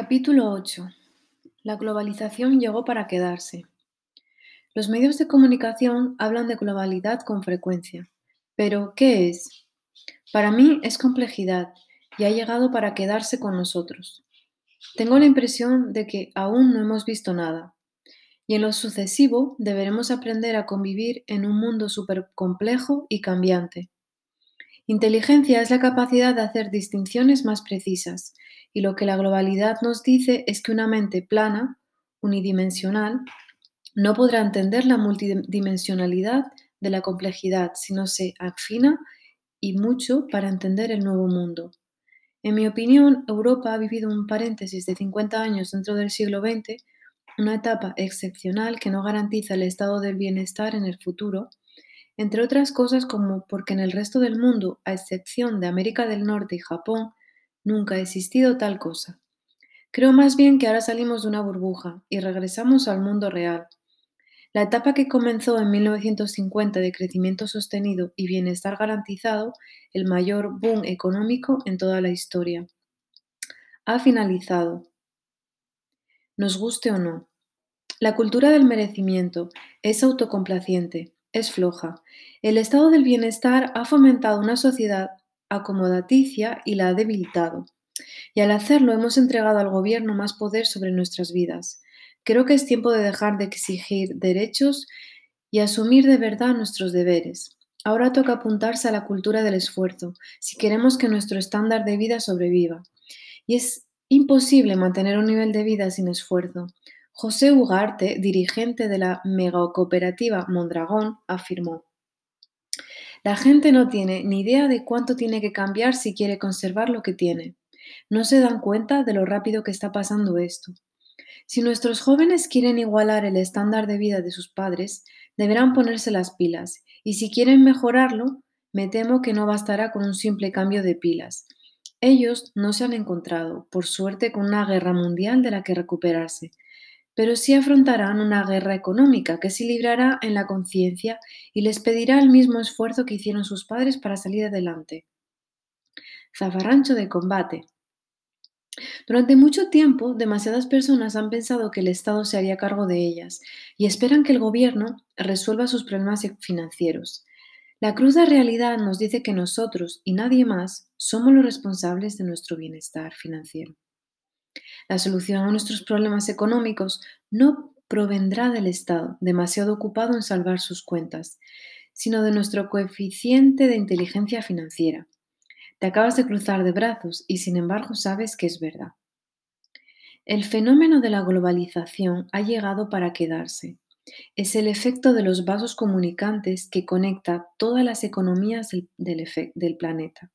Capítulo 8. La globalización llegó para quedarse. Los medios de comunicación hablan de globalidad con frecuencia. Pero, ¿qué es? Para mí es complejidad y ha llegado para quedarse con nosotros. Tengo la impresión de que aún no hemos visto nada. Y en lo sucesivo deberemos aprender a convivir en un mundo súper complejo y cambiante. Inteligencia es la capacidad de hacer distinciones más precisas, y lo que la globalidad nos dice es que una mente plana, unidimensional, no podrá entender la multidimensionalidad de la complejidad si no se afina y mucho para entender el nuevo mundo. En mi opinión, Europa ha vivido un paréntesis de 50 años dentro del siglo XX, una etapa excepcional que no garantiza el estado del bienestar en el futuro, entre otras cosas como porque en el resto del mundo, a excepción de América del Norte y Japón, nunca ha existido tal cosa. Creo más bien que ahora salimos de una burbuja y regresamos al mundo real. La etapa que comenzó en 1950 de crecimiento sostenido y bienestar garantizado, el mayor boom económico en toda la historia, ha finalizado. Nos guste o no. La cultura del merecimiento es autocomplaciente, es floja. El estado del bienestar ha fomentado una sociedad acomodaticia y la ha debilitado. Y al hacerlo hemos entregado al gobierno más poder sobre nuestras vidas. Creo que es tiempo de dejar de exigir derechos y asumir de verdad nuestros deberes. Ahora toca apuntarse a la cultura del esfuerzo, si queremos que nuestro estándar de vida sobreviva. Y es imposible mantener un nivel de vida sin esfuerzo. José Ugarte, dirigente de la megacooperativa Mondragón, afirmó, La gente no tiene ni idea de cuánto tiene que cambiar si quiere conservar lo que tiene. No se dan cuenta de lo rápido que está pasando esto. Si nuestros jóvenes quieren igualar el estándar de vida de sus padres, deberán ponerse las pilas, y si quieren mejorarlo, me temo que no bastará con un simple cambio de pilas. Ellos no se han encontrado, por suerte, con una guerra mundial de la que recuperarse, pero sí afrontarán una guerra económica que se librará en la conciencia y les pedirá el mismo esfuerzo que hicieron sus padres para salir adelante. Zafarrancho de combate. Durante mucho tiempo, demasiadas personas han pensado que el Estado se haría cargo de ellas y esperan que el gobierno resuelva sus problemas financieros. La cruda realidad nos dice que nosotros y nadie más somos los responsables de nuestro bienestar financiero. La solución a nuestros problemas económicos no provendrá del Estado, demasiado ocupado en salvar sus cuentas, sino de nuestro coeficiente de inteligencia financiera. Te acabas de cruzar de brazos y sin embargo sabes que es verdad. El fenómeno de la globalización ha llegado para quedarse. Es el efecto de los vasos comunicantes que conecta todas las economías del, del, planeta.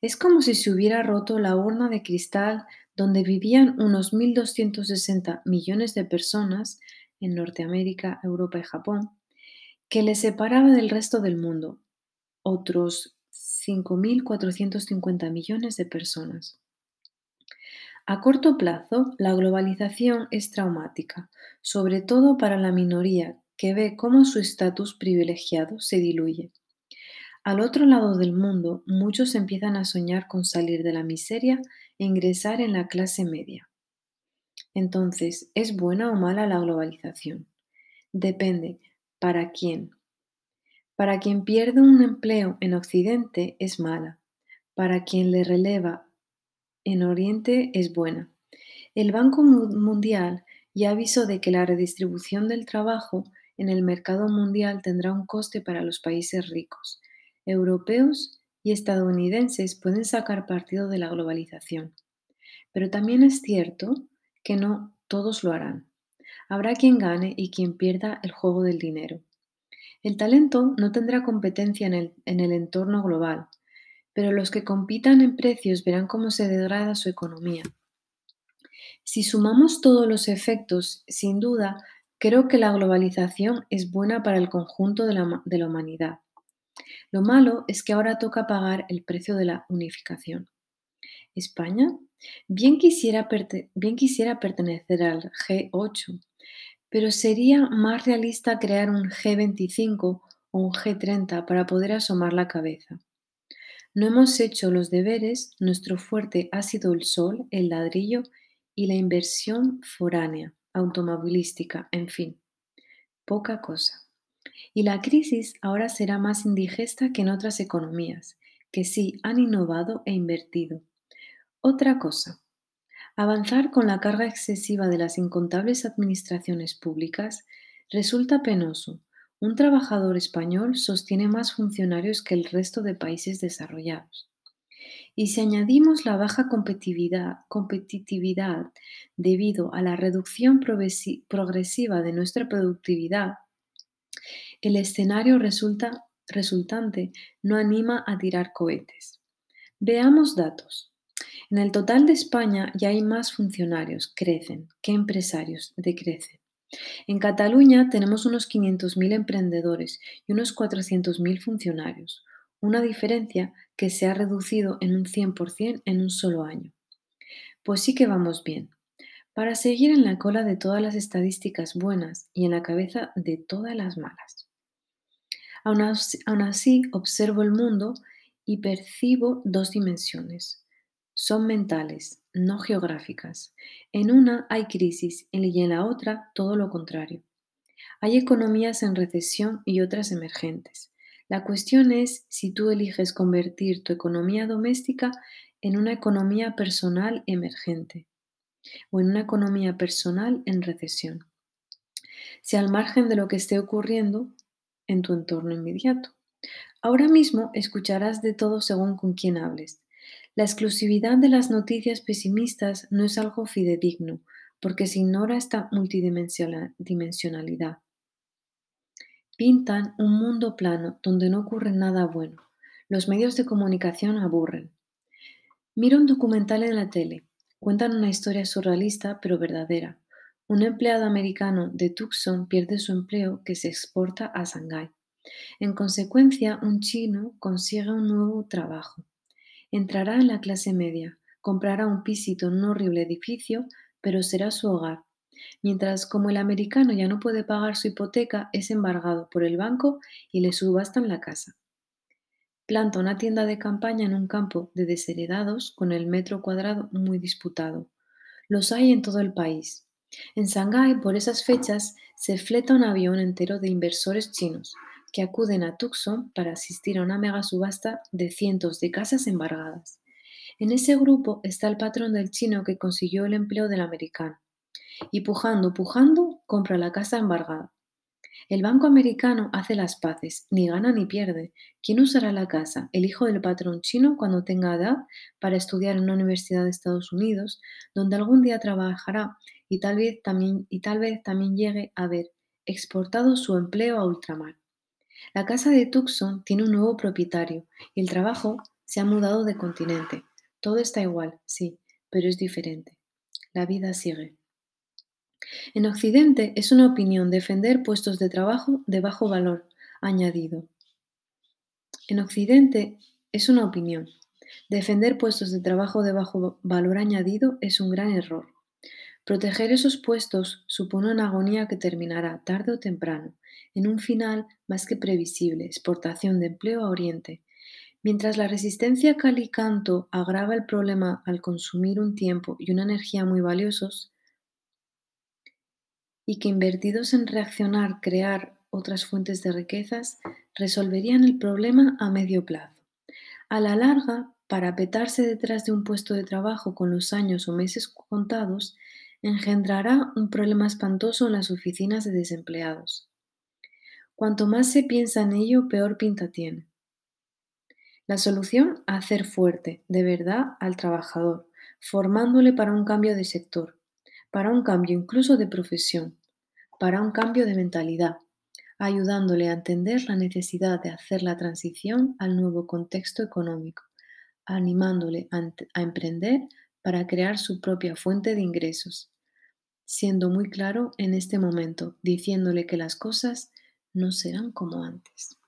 Es como si se hubiera roto la urna de cristal donde vivían unos 1.260 millones de personas en Norteamérica, Europa y Japón, que les separaba del resto del mundo, otros 5.450 millones de personas. A corto plazo, la globalización es traumática, sobre todo para la minoría que ve cómo su estatus privilegiado se diluye. Al otro lado del mundo, muchos empiezan a soñar con salir de la miseria ingresar en la clase media. Entonces, ¿es buena o mala la globalización? Depende. ¿Para quién? Para quien pierde un empleo en Occidente es mala. Para quien le releva en Oriente es buena. El Banco Mundial ya avisó de que la redistribución del trabajo en el mercado mundial tendrá un coste para los países ricos, europeos y estadounidenses pueden sacar partido de la globalización. Pero también es cierto que no todos lo harán. Habrá quien gane y quien pierda el juego del dinero. El talento no tendrá competencia en el, en el entorno global, pero los que compitan en precios verán cómo se degrada su economía. Si sumamos todos los efectos, sin duda, creo que la globalización es buena para el conjunto de la, de la humanidad. Lo malo es que ahora toca pagar el precio de la unificación. España bien quisiera, bien quisiera pertenecer al G8, pero sería más realista crear un G25 o un G30 para poder asomar la cabeza. No hemos hecho los deberes, nuestro fuerte ha sido el sol, el ladrillo y la inversión foránea, automovilística, en fin, poca cosa. Y la crisis ahora será más indigesta que en otras economías, que sí han innovado e invertido. Otra cosa, avanzar con la carga excesiva de las incontables administraciones públicas resulta penoso. Un trabajador español sostiene más funcionarios que el resto de países desarrollados. Y si añadimos la baja competitividad, competitividad debido a la reducción progresiva de nuestra productividad, el escenario resultante no anima a tirar cohetes. Veamos datos. En el total de España ya hay más funcionarios, crecen, que empresarios, decrecen. En Cataluña tenemos unos 500.000 emprendedores y unos 400.000 funcionarios, una diferencia que se ha reducido en un 100% en un solo año. Pues sí que vamos bien. Para seguir en la cola de todas las estadísticas buenas y en la cabeza de todas las malas. Aún así, observo el mundo y percibo dos dimensiones. Son mentales, no geográficas. En una hay crisis y en la otra todo lo contrario. Hay economías en recesión y otras emergentes. La cuestión es si tú eliges convertir tu economía doméstica en una economía personal emergente o en una economía personal en recesión. Si al margen de lo que esté ocurriendo en tu entorno inmediato. Ahora mismo escucharás de todo según con quién hables. La exclusividad de las noticias pesimistas no es algo fidedigno, porque se ignora esta multidimensionalidad. Pintan un mundo plano donde no ocurre nada bueno. Los medios de comunicación aburren. Mira un documental en la tele. Cuentan una historia surrealista pero verdadera. Un empleado americano de Tucson pierde su empleo que se exporta a Shanghái. En consecuencia, un chino consigue un nuevo trabajo. Entrará en la clase media, comprará un pisito en un horrible edificio, pero será su hogar mientras como el americano ya no puede pagar su hipoteca, es embargado por el banco y le subastan la casa. Planta una tienda de campaña en un campo de desheredados con el metro cuadrado muy disputado. Los hay en todo el país. En Shanghái, por esas fechas, se fleta un avión entero de inversores chinos que acuden a Tucson para asistir a una mega subasta de cientos de casas embargadas. En ese grupo está el patrón del chino que consiguió el empleo del americano y pujando, pujando, compra la casa embargada. El banco americano hace las paces, ni gana ni pierde. ¿Quién usará la casa? El hijo del patrón chino cuando tenga edad para estudiar en una universidad de Estados Unidos, donde algún día trabajará y tal vez también, y tal vez también llegue a haber exportado su empleo a ultramar. La casa de Tucson tiene un nuevo propietario y el trabajo se ha mudado de continente. Todo está igual, sí, pero es diferente. La vida sigue. En Occidente es una opinión defender puestos de trabajo de bajo valor añadido. En Occidente es una opinión. Defender puestos de trabajo de bajo valor añadido es un gran error. Proteger esos puestos supone una agonía que terminará tarde o temprano, en un final más que previsible, exportación de empleo a Oriente. Mientras la resistencia calicanto agrava el problema al consumir un tiempo y una energía muy valiosos, y que invertidos en reaccionar, crear otras fuentes de riquezas, resolverían el problema a medio plazo. A la larga, para petarse detrás de un puesto de trabajo con los años o meses contados, engendrará un problema espantoso en las oficinas de desempleados. Cuanto más se piensa en ello, peor pinta tiene. La solución, hacer fuerte, de verdad, al trabajador, formándole para un cambio de sector, para un cambio incluso de profesión, para un cambio de mentalidad, ayudándole a entender la necesidad de hacer la transición al nuevo contexto económico, animándole a, emprender para crear su propia fuente de ingresos, siendo muy claro en este momento, diciéndole que las cosas no serán como antes.